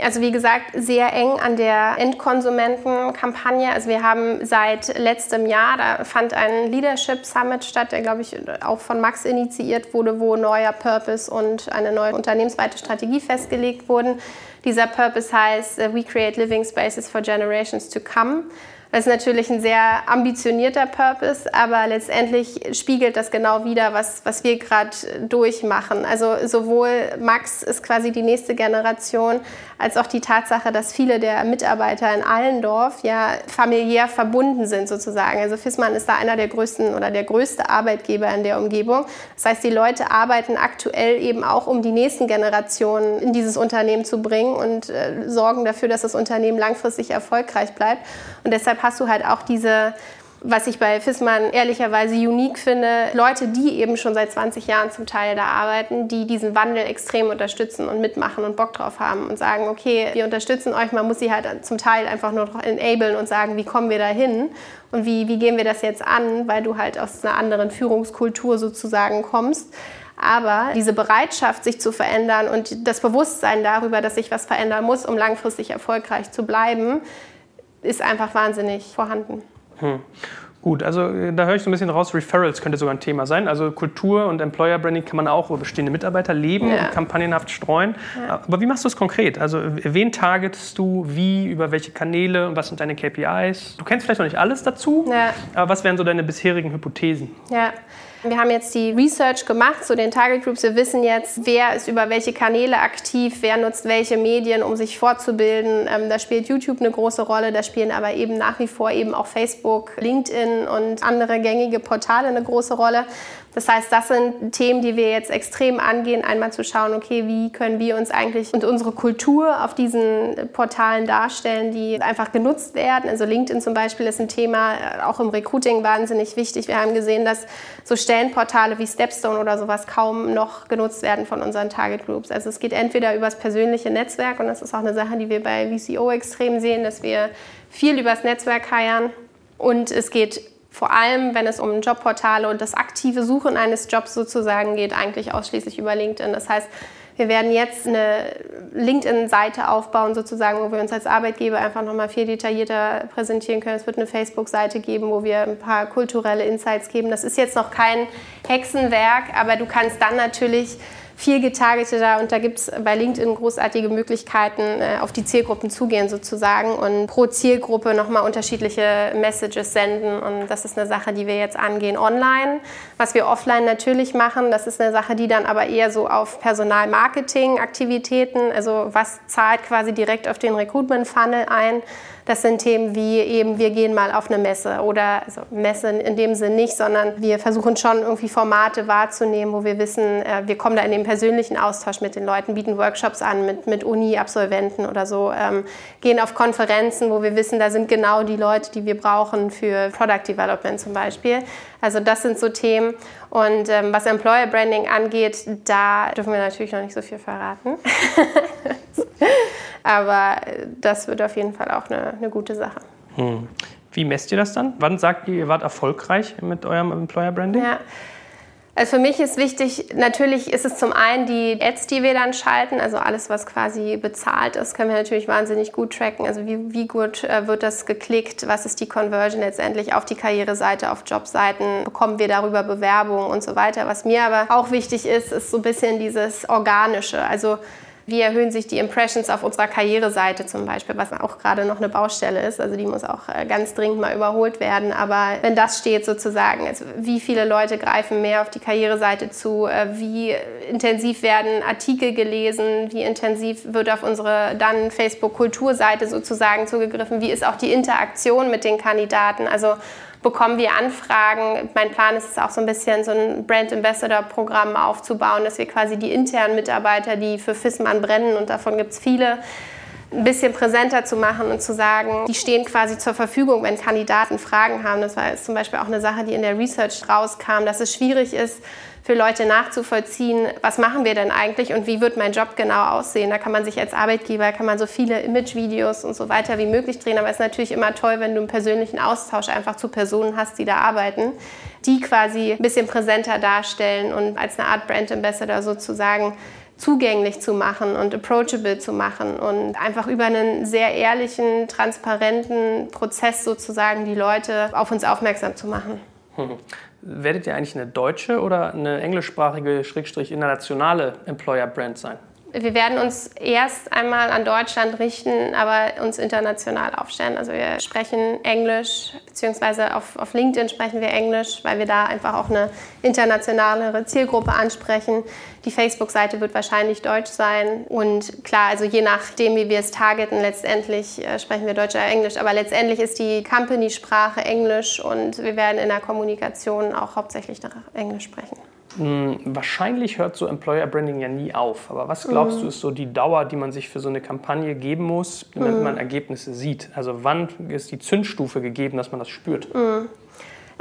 Also wie gesagt, sehr eng an der Endkonsumentenkampagne. Also wir haben seit letztem Jahr, da fand ein Leadership Summit statt, der glaube ich auch von Max initiiert wurde, wo neuer Purpose und eine neue unternehmensweite Strategie festgelegt wurden. Dieser Purpose heißt We Create Living Spaces for Generations to Come. Das ist natürlich ein sehr ambitionierter Purpose, aber letztendlich spiegelt das genau wieder, was, was wir gerade durchmachen. Also sowohl Max ist quasi die nächste Generation, als auch die Tatsache, dass viele der Mitarbeiter in Allendorf ja familiär verbunden sind sozusagen. Also Fissmann ist da einer der größten oder der größte Arbeitgeber in der Umgebung. Das heißt, die Leute arbeiten aktuell eben auch, um die nächsten Generationen in dieses Unternehmen zu bringen und äh, sorgen dafür, dass das Unternehmen langfristig erfolgreich bleibt. Und deshalb hast du halt auch diese was ich bei Fissmann ehrlicherweise unique finde, Leute, die eben schon seit 20 Jahren zum Teil da arbeiten, die diesen Wandel extrem unterstützen und mitmachen und Bock drauf haben und sagen, okay, wir unterstützen euch, man muss sie halt zum Teil einfach nur enablen und sagen, wie kommen wir da hin und wie, wie gehen wir das jetzt an, weil du halt aus einer anderen Führungskultur sozusagen kommst. Aber diese Bereitschaft, sich zu verändern und das Bewusstsein darüber, dass sich was verändern muss, um langfristig erfolgreich zu bleiben, ist einfach wahnsinnig vorhanden. Hm. Gut, also äh, da höre ich so ein bisschen raus, Referrals könnte sogar ein Thema sein. Also Kultur und Employer Branding kann man auch über bestehende Mitarbeiter leben ja. und kampagnenhaft streuen. Ja. Aber wie machst du es konkret? Also wen targetest du, wie, über welche Kanäle und was sind deine KPIs? Du kennst vielleicht noch nicht alles dazu, ja. aber was wären so deine bisherigen Hypothesen? Ja. Wir haben jetzt die Research gemacht zu den Target Groups. Wir wissen jetzt, wer ist über welche Kanäle aktiv, wer nutzt welche Medien, um sich fortzubilden. Ähm, da spielt YouTube eine große Rolle, da spielen aber eben nach wie vor eben auch Facebook, LinkedIn LinkedIn und andere gängige Portale eine große Rolle. Das heißt, das sind Themen, die wir jetzt extrem angehen. Einmal zu schauen, okay, wie können wir uns eigentlich und unsere Kultur auf diesen Portalen darstellen, die einfach genutzt werden. Also LinkedIn zum Beispiel ist ein Thema, äh, auch im Recruiting wahnsinnig wichtig. Wir haben gesehen, dass so Stellenportale wie Stepstone oder sowas kaum noch genutzt werden von unseren Target Groups. Also es geht entweder über das persönliche Netzwerk und das ist auch eine Sache, die wir bei VCO extrem sehen, dass wir viel übers Netzwerk heiern und es geht vor allem, wenn es um Jobportale und das aktive Suchen eines Jobs sozusagen geht, eigentlich ausschließlich über LinkedIn. Das heißt, wir werden jetzt eine LinkedIn-Seite aufbauen, sozusagen, wo wir uns als Arbeitgeber einfach nochmal viel detaillierter präsentieren können. Es wird eine Facebook-Seite geben, wo wir ein paar kulturelle Insights geben. Das ist jetzt noch kein Hexenwerk, aber du kannst dann natürlich viel getargeteter und da gibt es bei LinkedIn großartige Möglichkeiten, äh, auf die Zielgruppen zugehen sozusagen und pro Zielgruppe nochmal unterschiedliche Messages senden und das ist eine Sache, die wir jetzt angehen online. Was wir offline natürlich machen, das ist eine Sache, die dann aber eher so auf Personalmarketing-Aktivitäten, also was zahlt quasi direkt auf den Recruitment-Funnel ein, das sind Themen wie eben, wir gehen mal auf eine Messe oder also Messe in dem Sinn nicht, sondern wir versuchen schon irgendwie Formate wahrzunehmen, wo wir wissen, äh, wir kommen da in den persönlichen Austausch mit den Leuten, bieten Workshops an mit, mit Uni-Absolventen oder so, ähm, gehen auf Konferenzen, wo wir wissen, da sind genau die Leute, die wir brauchen für Product Development zum Beispiel. Also das sind so Themen. Und ähm, was Employer Branding angeht, da dürfen wir natürlich noch nicht so viel verraten. Aber das wird auf jeden Fall auch eine, eine gute Sache. Hm. Wie messt ihr das dann? Wann sagt ihr, ihr wart erfolgreich mit eurem Employer Branding? Ja. Also für mich ist wichtig, natürlich ist es zum einen die Ads, die wir dann schalten, also alles, was quasi bezahlt ist, können wir natürlich wahnsinnig gut tracken. Also wie, wie gut äh, wird das geklickt, was ist die Conversion letztendlich auf die Karriereseite, auf Jobseiten, bekommen wir darüber Bewerbungen und so weiter. Was mir aber auch wichtig ist, ist so ein bisschen dieses Organische. Also wie erhöhen sich die Impressions auf unserer Karriereseite zum Beispiel, was auch gerade noch eine Baustelle ist. Also die muss auch äh, ganz dringend mal überholt werden. Aber wenn das steht sozusagen, also wie viele Leute greifen mehr auf die Karriereseite zu, äh, wie intensiv werden Artikel gelesen, wie intensiv wird auf unsere dann Facebook-Kulturseite sozusagen zugegriffen, wie ist auch die Interaktion mit den Kandidaten. Also bekommen wir Anfragen. Mein Plan ist es auch so ein bisschen so ein Brand Ambassador Programm aufzubauen, dass wir quasi die internen Mitarbeiter, die für FISMAN brennen und davon gibt es viele, ein bisschen präsenter zu machen und zu sagen, die stehen quasi zur Verfügung, wenn Kandidaten Fragen haben. Das war zum Beispiel auch eine Sache, die in der Research rauskam, dass es schwierig ist, für Leute nachzuvollziehen, was machen wir denn eigentlich und wie wird mein Job genau aussehen. Da kann man sich als Arbeitgeber, kann man so viele Image-Videos und so weiter wie möglich drehen, aber es ist natürlich immer toll, wenn du einen persönlichen Austausch einfach zu Personen hast, die da arbeiten, die quasi ein bisschen präsenter darstellen und als eine Art Brand Ambassador sozusagen zugänglich zu machen und approachable zu machen und einfach über einen sehr ehrlichen, transparenten Prozess sozusagen die Leute auf uns aufmerksam zu machen. Werdet ihr eigentlich eine deutsche oder eine englischsprachige, schrägstrich internationale Employer-Brand sein? Wir werden uns erst einmal an Deutschland richten, aber uns international aufstellen. Also wir sprechen Englisch, beziehungsweise auf, auf LinkedIn sprechen wir Englisch, weil wir da einfach auch eine internationalere Zielgruppe ansprechen. Die Facebook-Seite wird wahrscheinlich deutsch sein. Und klar, also je nachdem, wie wir es targeten, letztendlich äh, sprechen wir Deutsch oder Englisch. Aber letztendlich ist die Company-Sprache Englisch und wir werden in der Kommunikation auch hauptsächlich Englisch sprechen. Hm, wahrscheinlich hört so Employer Branding ja nie auf. Aber was glaubst mhm. du, ist so die Dauer, die man sich für so eine Kampagne geben muss, damit mhm. man Ergebnisse sieht? Also wann ist die Zündstufe gegeben, dass man das spürt? Mhm.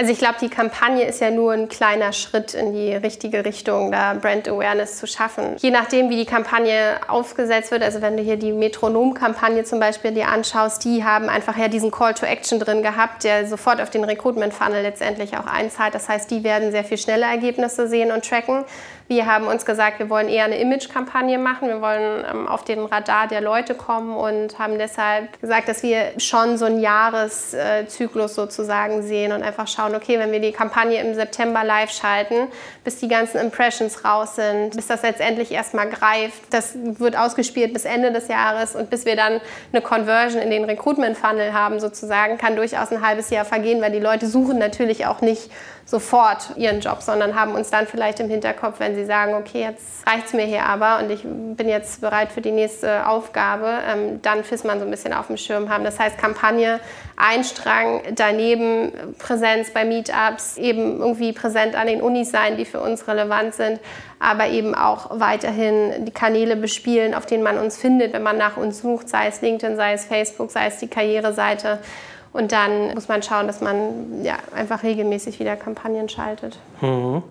Also ich glaube, die Kampagne ist ja nur ein kleiner Schritt in die richtige Richtung, da Brand Awareness zu schaffen. Je nachdem, wie die Kampagne aufgesetzt wird, also wenn du hier die Metronom-Kampagne zum Beispiel dir anschaust, die haben einfach ja diesen Call to Action drin gehabt, der sofort auf den Recruitment-Funnel letztendlich auch einzahlt. Das heißt, die werden sehr viel schneller Ergebnisse sehen und tracken. Wir haben uns gesagt, wir wollen eher eine Image-Kampagne machen. Wir wollen ähm, auf den Radar der Leute kommen und haben deshalb gesagt, dass wir schon so einen Jahreszyklus sozusagen sehen und einfach schauen, schauen, okay, wenn wir die Kampagne im September live schalten, bis die ganzen Impressions raus sind, bis das letztendlich erstmal greift, das wird ausgespielt bis Ende des Jahres und bis wir dann eine Conversion in den Recruitment-Funnel haben sozusagen, kann durchaus ein halbes Jahr vergehen, weil die Leute suchen natürlich auch nicht sofort ihren Job, sondern haben uns dann vielleicht im Hinterkopf, wenn sie sagen, okay, jetzt reicht es mir hier aber und ich bin jetzt bereit für die nächste Aufgabe, ähm, dann FISMAN so ein bisschen auf dem Schirm haben. Das heißt, Kampagne, Einstrang, daneben Präsenz bei Meetups, eben irgendwie präsent an den Unis sein, die für uns relevant sind, aber eben auch weiterhin die Kanäle bespielen, auf denen man uns findet, wenn man nach uns sucht, sei es LinkedIn, sei es Facebook, sei es die Karriereseite. Und dann muss man schauen, dass man ja, einfach regelmäßig wieder Kampagnen schaltet. Mhm.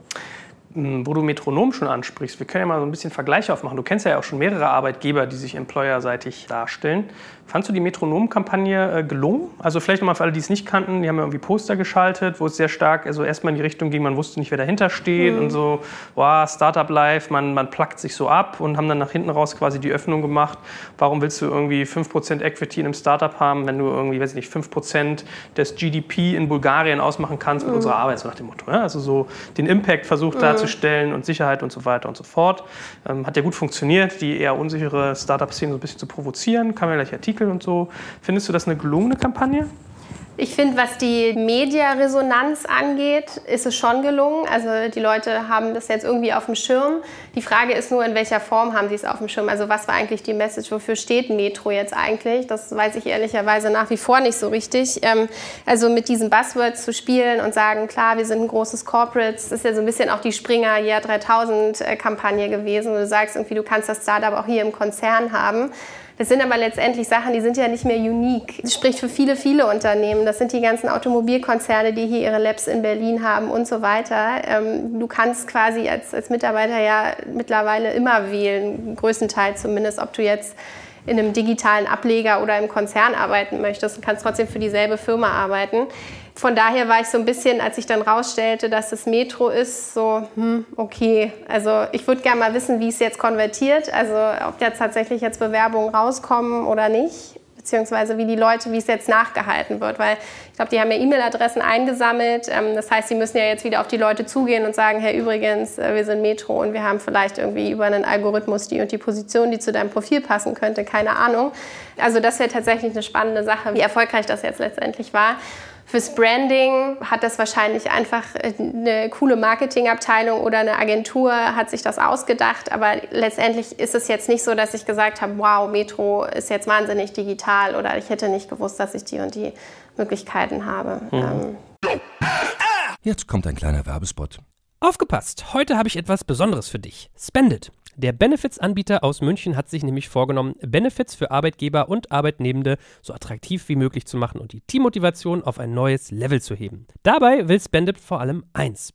Hm, wo du Metronom schon ansprichst, wir können ja mal so ein bisschen Vergleich aufmachen. Du kennst ja auch schon mehrere Arbeitgeber, die sich employerseitig darstellen. Fandst du die Metronom-Kampagne äh, gelungen? Also vielleicht nochmal für alle, die es nicht kannten, die haben ja irgendwie Poster geschaltet, wo es sehr stark also erstmal in die Richtung ging, man wusste nicht, wer dahinter steht mhm. und so, wow, Startup Life, man, man plackt sich so ab und haben dann nach hinten raus quasi die Öffnung gemacht. Warum willst du irgendwie 5% Equity in einem Startup haben, wenn du irgendwie, weiß ich nicht, 5% des GDP in Bulgarien ausmachen kannst mit mhm. unserer Arbeit, so nach dem Motto. Ja? Also so den Impact versucht mhm. darzustellen und Sicherheit und so weiter und so fort. Ähm, hat ja gut funktioniert, die eher unsichere Startup-Szene so ein bisschen zu provozieren, kann man gleich Artikel entwickeln und so. Findest du das eine gelungene Kampagne? Ich finde, was die Mediaresonanz angeht, ist es schon gelungen. Also die Leute haben das jetzt irgendwie auf dem Schirm. Die Frage ist nur, in welcher Form haben sie es auf dem Schirm? Also was war eigentlich die Message? Wofür steht Metro jetzt eigentlich? Das weiß ich ehrlicherweise nach wie vor nicht so richtig. Ähm, also mit diesen Buzzwords zu spielen und sagen, klar, wir sind ein großes Corporate, das ist ja so ein bisschen auch die Springer Jahr 3000 Kampagne gewesen. Du sagst irgendwie, du kannst das Startup auch hier im Konzern haben. Das sind aber letztendlich Sachen, die sind ja nicht mehr unique. Das spricht für viele, viele Unternehmen. Das sind die ganzen Automobilkonzerne, die hier ihre Labs in Berlin haben und so weiter. Ähm, du kannst quasi als, als Mitarbeiter ja mittlerweile immer wählen, größtenteils zumindest, ob du jetzt in einem digitalen Ableger oder im Konzern arbeiten möchtest und kannst trotzdem für dieselbe Firma arbeiten von daher war ich so ein bisschen, als ich dann rausstellte, dass es Metro ist, so, hm, okay. Also ich würde gerne mal wissen, wie es jetzt konvertiert, also ob jetzt tatsächlich jetzt Bewerbungen rauskommen oder nicht, beziehungsweise wie die Leute, wie es jetzt nachgehalten wird, weil ich glaube, die haben ja E-Mail-Adressen eingesammelt. Ähm, das heißt, sie müssen ja jetzt wieder auf die Leute zugehen und sagen, hey, übrigens, äh, wir sind Metro und wir haben vielleicht irgendwie über einen Algorithmus die und die Position, die zu deinem Profil passen könnte, keine Ahnung. Also das wäre tatsächlich eine spannende Sache, wie erfolgreich das jetzt letztendlich war. Fürs Branding hat das wahrscheinlich einfach eine coole Marketingabteilung oder eine Agentur hat sich das ausgedacht. Aber letztendlich ist es jetzt nicht so, dass ich gesagt habe, wow, Metro ist jetzt wahnsinnig digital oder ich hätte nicht gewusst, dass ich die und die Möglichkeiten habe. Mhm. Jetzt kommt ein kleiner Werbespot. Aufgepasst! Heute habe ich etwas Besonderes für dich. Spendit. Der Benefits-Anbieter aus München hat sich nämlich vorgenommen, Benefits für Arbeitgeber und Arbeitnehmende so attraktiv wie möglich zu machen und die Teammotivation auf ein neues Level zu heben. Dabei will Spendit vor allem eins: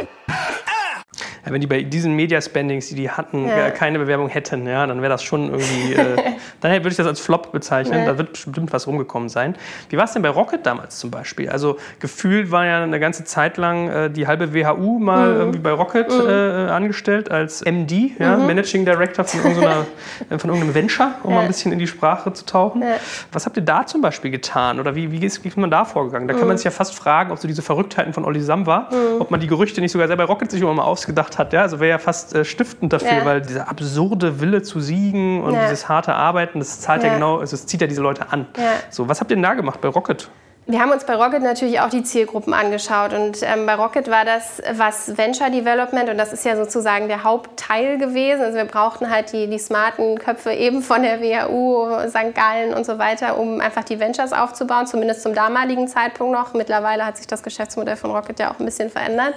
wenn die bei diesen Media-Spendings, die die hatten, ja. keine Bewerbung hätten, ja, dann wäre das schon irgendwie, äh, dann würde ich das als Flop bezeichnen. Ja. Da wird bestimmt was rumgekommen sein. Wie war es denn bei Rocket damals zum Beispiel? Also gefühlt war ja eine ganze Zeit lang äh, die halbe WHU mal mhm. irgendwie bei Rocket mhm. äh, angestellt als MD, ja, mhm. Managing Director von, irgendeiner, äh, von irgendeinem Venture, um mal ein bisschen in die Sprache zu tauchen. Was habt ihr da zum Beispiel getan? Oder wie, wie, ist, wie ist man da vorgegangen? Da kann man mhm. sich ja fast fragen, ob so diese Verrücktheiten von Olli Samba, mhm. ob man die Gerüchte nicht sogar selber bei Rocket sich immer mal ausgedacht gemacht hat. Ja? Also wäre ja fast äh, stiftend dafür, ja. weil dieser absurde Wille zu siegen und ja. dieses harte Arbeiten, das zahlt ja, ja genau, also es zieht ja diese Leute an. So, was habt ihr denn da gemacht bei Rocket? Wir haben uns bei Rocket natürlich auch die Zielgruppen angeschaut und ähm, bei Rocket war das was Venture Development und das ist ja sozusagen der Hauptteil gewesen. Also wir brauchten halt die, die smarten Köpfe eben von der WHU, St. Gallen und so weiter, um einfach die Ventures aufzubauen, zumindest zum damaligen Zeitpunkt noch. Mittlerweile hat sich das Geschäftsmodell von Rocket ja auch ein bisschen verändert.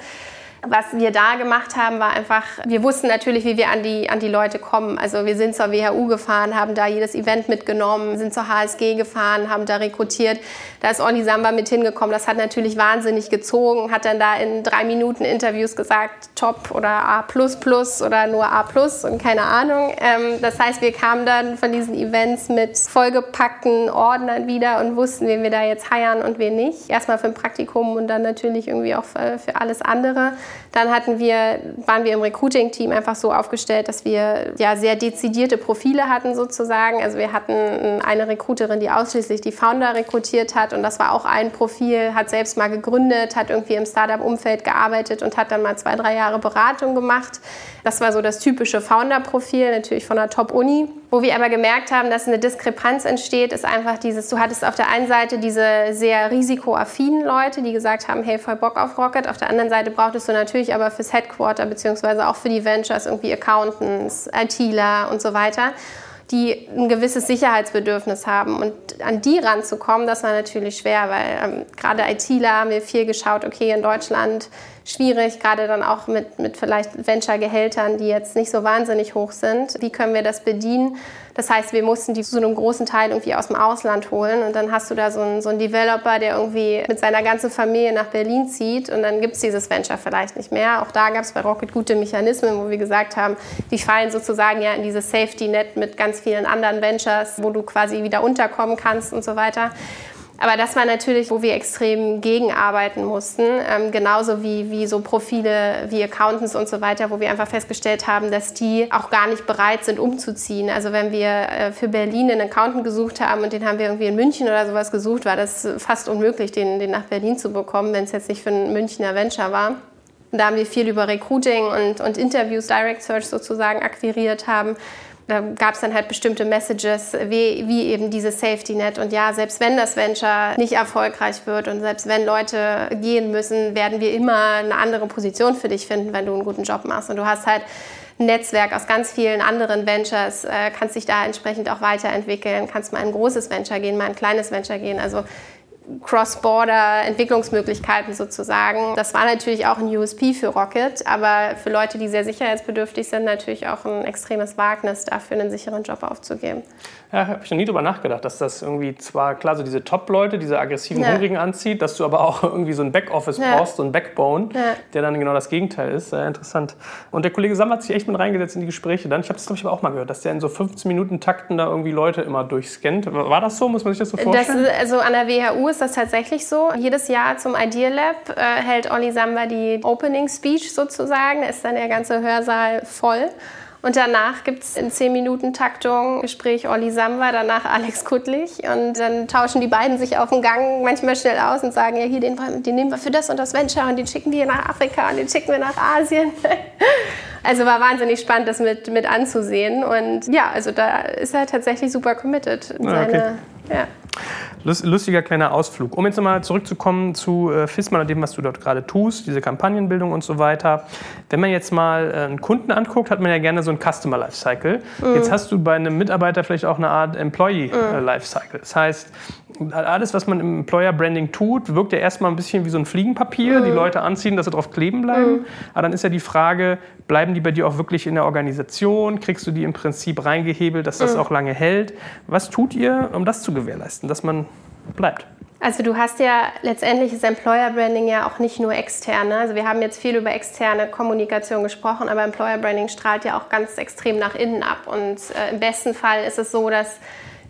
Was wir da gemacht haben, war einfach, wir wussten natürlich, wie wir an die, an die Leute kommen. Also wir sind zur WHU gefahren, haben da jedes Event mitgenommen, sind zur HSG gefahren, haben da rekrutiert. Da ist Olli Samba mit hingekommen. Das hat natürlich wahnsinnig gezogen, hat dann da in drei Minuten Interviews gesagt, Top oder A oder nur A und keine Ahnung. Ähm, das heißt, wir kamen dann von diesen Events mit vollgepackten Ordnern wieder und wussten, wen wir da jetzt heiern und wen nicht. Erstmal für ein Praktikum und dann natürlich irgendwie auch für, für alles andere. Dann hatten wir, waren wir im Recruiting-Team einfach so aufgestellt, dass wir ja sehr dezidierte Profile hatten sozusagen. Also wir hatten eine Recruiterin, die ausschließlich die Founder rekrutiert hat und das war auch ein Profil, hat selbst mal gegründet, hat irgendwie im Startup-Umfeld gearbeitet und hat dann mal zwei, drei Jahre Beratung gemacht. Das war so das typische Founder-Profil, natürlich von einer Top-Uni. Wo wir aber gemerkt haben, dass eine Diskrepanz entsteht, ist einfach dieses, du hattest auf der einen Seite diese sehr risikoaffinen Leute, die gesagt haben, hey, voll Bock auf Rocket. Auf der anderen Seite brauchtest du natürlich aber fürs Headquarter beziehungsweise auch für die Ventures irgendwie Accountants, ITler und so weiter die ein gewisses Sicherheitsbedürfnis haben. Und an die ranzukommen, das war natürlich schwer, weil ähm, gerade ITler haben wir viel geschaut, okay, in Deutschland schwierig, gerade dann auch mit, mit vielleicht Venture-Gehältern, die jetzt nicht so wahnsinnig hoch sind. Wie können wir das bedienen? Das heißt, wir mussten die zu einem großen Teil irgendwie aus dem Ausland holen. Und dann hast du da so einen, so einen Developer, der irgendwie mit seiner ganzen Familie nach Berlin zieht. Und dann gibt es dieses Venture vielleicht nicht mehr. Auch da gab es bei Rocket gute Mechanismen, wo wir gesagt haben, die fallen sozusagen ja in dieses Safety-Net mit ganz vielen anderen Ventures, wo du quasi wieder unterkommen kannst und so weiter. Aber das war natürlich, wo wir extrem gegenarbeiten mussten, ähm, genauso wie, wie so Profile wie Accountants und so weiter, wo wir einfach festgestellt haben, dass die auch gar nicht bereit sind, umzuziehen. Also wenn wir äh, für Berlin einen Accountant gesucht haben und den haben wir irgendwie in München oder sowas gesucht, war das fast unmöglich, den, den nach Berlin zu bekommen, wenn es jetzt nicht für ein Münchner Venture war. Und da haben wir viel über Recruiting und, und Interviews, Direct Search sozusagen akquiriert haben da gab es dann halt bestimmte Messages, wie, wie, eben dieses Safety Net. Und ja, selbst wenn das Venture nicht erfolgreich wird und selbst wenn Leute gehen müssen, werden wir immer eine andere Position für dich finden, wenn du einen guten Job machst. Und du hast halt ein Netzwerk aus ganz vielen anderen Ventures, äh, kannst dich da entsprechend auch weiterentwickeln, kannst mal ein großes Venture gehen, mal ein kleines Venture gehen. Also Cross-Border-Entwicklungsmöglichkeiten sozusagen. Das war natürlich auch ein USP für Rocket, aber für Leute, die sehr sicherheitsbedürftig sind, natürlich auch ein extremes Wagnis, dafür einen sicheren Job aufzugeben. Ja, habe ich noch nie drüber nachgedacht, dass das irgendwie zwar klar so diese Top-Leute, diese aggressiven ja. Hungrigen anzieht, dass du aber auch irgendwie so ein Backoffice ja. brauchst, so ein Backbone, ja. der dann genau das Gegenteil ist. Sehr interessant. Und der Kollege Sam hat sich echt mit reingesetzt in die Gespräche dann. Ich habe das, glaube ich, aber auch mal gehört, dass der in so 15 Minuten Takten da irgendwie Leute immer durchscannt. War das so? Muss man sich das so vorstellen? Das ist, also an der WHU ist das tatsächlich so. Jedes Jahr zum Idea Lab äh, hält Olli Samba die Opening Speech sozusagen. Da ist dann der ganze Hörsaal voll. Und danach gibt es in 10 Minuten Taktung Gespräch Olli Samba, danach Alex Kuttlich. Und dann tauschen die beiden sich auf dem Gang manchmal schnell aus und sagen, ja, hier, den, den nehmen wir für das und das Venture und den schicken wir nach Afrika und den schicken wir nach Asien. also war wahnsinnig spannend, das mit, mit anzusehen. Und ja, also da ist er tatsächlich super committed. In ah, okay. Ja. Lustiger kleiner Ausflug. Um jetzt nochmal zurückzukommen zu äh, FISMA und dem, was du dort gerade tust, diese Kampagnenbildung und so weiter. Wenn man jetzt mal äh, einen Kunden anguckt, hat man ja gerne so ein Customer Lifecycle. Mhm. Jetzt hast du bei einem Mitarbeiter vielleicht auch eine Art Employee mhm. Äh, Lifecycle. Das heißt, alles, was man im Employer Branding tut, wirkt ja erstmal ein bisschen wie so ein Fliegenpapier, mhm. die Leute anziehen, dass sie drauf kleben bleiben. Mhm. Aber dann ist ja die Frage, bleiben die bei dir auch wirklich in der Organisation? Kriegst du die im Prinzip reingehebelt, dass das mhm. auch lange hält? Was tut ihr, um das zu gewährleisten, dass man bleibt? Also du hast ja letztendlich das Employer Branding ja auch nicht nur externe. Also wir haben jetzt viel über externe Kommunikation gesprochen, aber Employer Branding strahlt ja auch ganz extrem nach innen ab. Und äh, im besten Fall ist es so, dass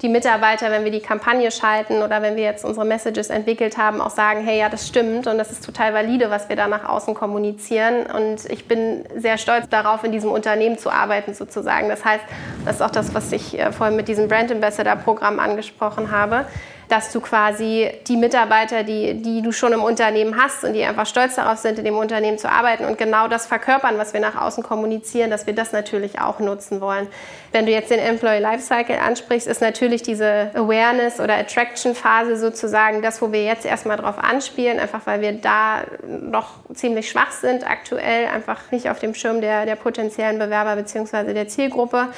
die Mitarbeiter, wenn wir die Kampagne schalten oder wenn wir jetzt unsere Messages entwickelt haben, auch sagen, hey, ja, das stimmt und das ist total valide, was wir da nach außen kommunizieren. Und ich bin sehr stolz darauf, in diesem Unternehmen zu arbeiten sozusagen. Das heißt, das ist auch das, was ich äh, vorhin mit diesem Brand Ambassador Programm angesprochen habe. Dass du quasi die Mitarbeiter, die, die du schon im Unternehmen hast und die einfach stolz darauf sind, in dem Unternehmen zu arbeiten und genau das verkörpern, was wir nach außen kommunizieren, dass wir das natürlich auch nutzen wollen. Wenn du jetzt den Employee Lifecycle ansprichst, ist natürlich diese Awareness oder Attraction Phase sozusagen das, wo wir jetzt erstmal drauf anspielen, einfach weil wir da noch ziemlich schwach sind aktuell, einfach nicht auf dem Schirm der, der potenziellen Bewerber bzw. der Zielgruppe.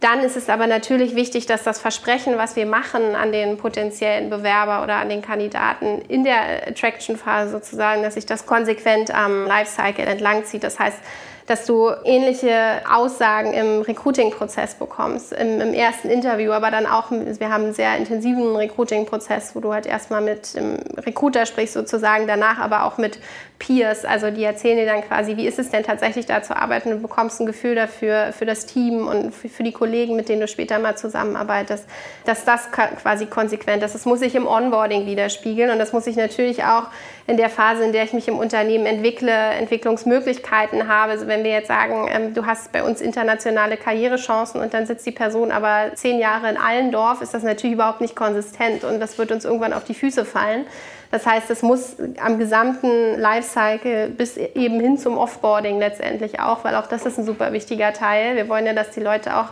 Dann ist es aber natürlich wichtig, dass das Versprechen, was wir machen an den potenziellen Bewerber oder an den Kandidaten in der Attraction-Phase sozusagen, dass sich das konsequent am Lifecycle entlang zieht. Das heißt, dass du ähnliche Aussagen im Recruiting-Prozess bekommst, im, im, ersten Interview, aber dann auch, wir haben einen sehr intensiven Recruiting-Prozess, wo du halt erstmal mit dem Recruiter sprichst sozusagen, danach aber auch mit Peers, also die erzählen dir dann quasi, wie ist es denn tatsächlich da zu arbeiten, du bekommst ein Gefühl dafür, für das Team und für, die Kollegen, mit denen du später mal zusammenarbeitest, dass das quasi konsequent ist. Das muss sich im Onboarding widerspiegeln und das muss sich natürlich auch in der Phase, in der ich mich im Unternehmen entwickle, Entwicklungsmöglichkeiten habe. Also wenn wir jetzt sagen, ähm, du hast bei uns internationale Karrierechancen und dann sitzt die Person aber zehn Jahre in Allendorf, ist das natürlich überhaupt nicht konsistent und das wird uns irgendwann auf die Füße fallen. Das heißt, es muss am gesamten Lifecycle bis eben hin zum Offboarding letztendlich auch, weil auch das ist ein super wichtiger Teil. Wir wollen ja, dass die Leute auch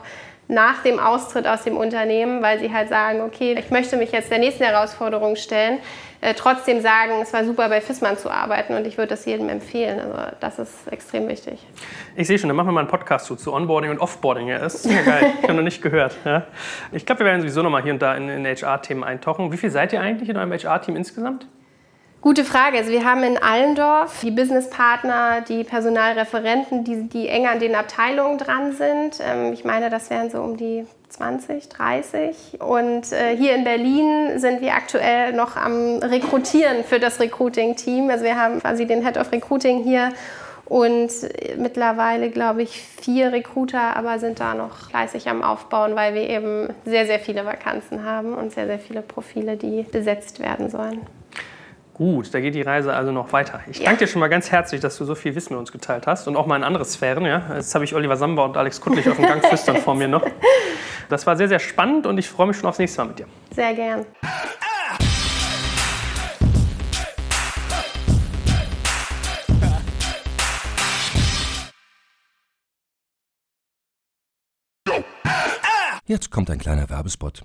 nach dem Austritt aus dem Unternehmen, weil sie halt sagen, okay, ich möchte mich jetzt der nächsten Herausforderung stellen, äh, trotzdem sagen, es war super bei Fissmann zu arbeiten und ich würde das jedem empfehlen. Also das ist extrem wichtig. Ich sehe schon, dann machen wir mal einen Podcast zu, zu Onboarding und Offboarding. Ja, das ist ja geil. ich habe noch nicht gehört. Ja. Ich glaube, wir werden sowieso noch mal hier und da in, in HR-Themen eintauchen. Wie viel seid ihr eigentlich in eurem HR-Team insgesamt? Gute Frage. Also wir haben in Allendorf die Businesspartner, die Personalreferenten, die, die eng an den Abteilungen dran sind. Ähm, ich meine, das wären so um die 20, 30. Und äh, hier in Berlin sind wir aktuell noch am Rekrutieren für das Recruiting-Team. Also wir haben quasi den Head of Recruiting hier und mittlerweile, glaube ich, vier Recruiter, aber sind da noch fleißig am Aufbauen, weil wir eben sehr, sehr viele Vakanzen haben und sehr, sehr viele Profile, die besetzt werden sollen. Gut, da geht die Reise also noch weiter. Ich ja. danke dir schon mal ganz herzlich, dass du so viel Wissen mit uns geteilt hast und auch mal in andere Sphären. Ja? Jetzt habe ich Oliver Samba und Alex Kuttlich auf dem Gang flüstern vor mir noch. Das war sehr, sehr spannend und ich freue mich schon aufs nächste Mal mit dir. Sehr gern. Jetzt kommt ein kleiner Werbespot.